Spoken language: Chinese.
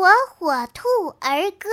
火火兔儿歌。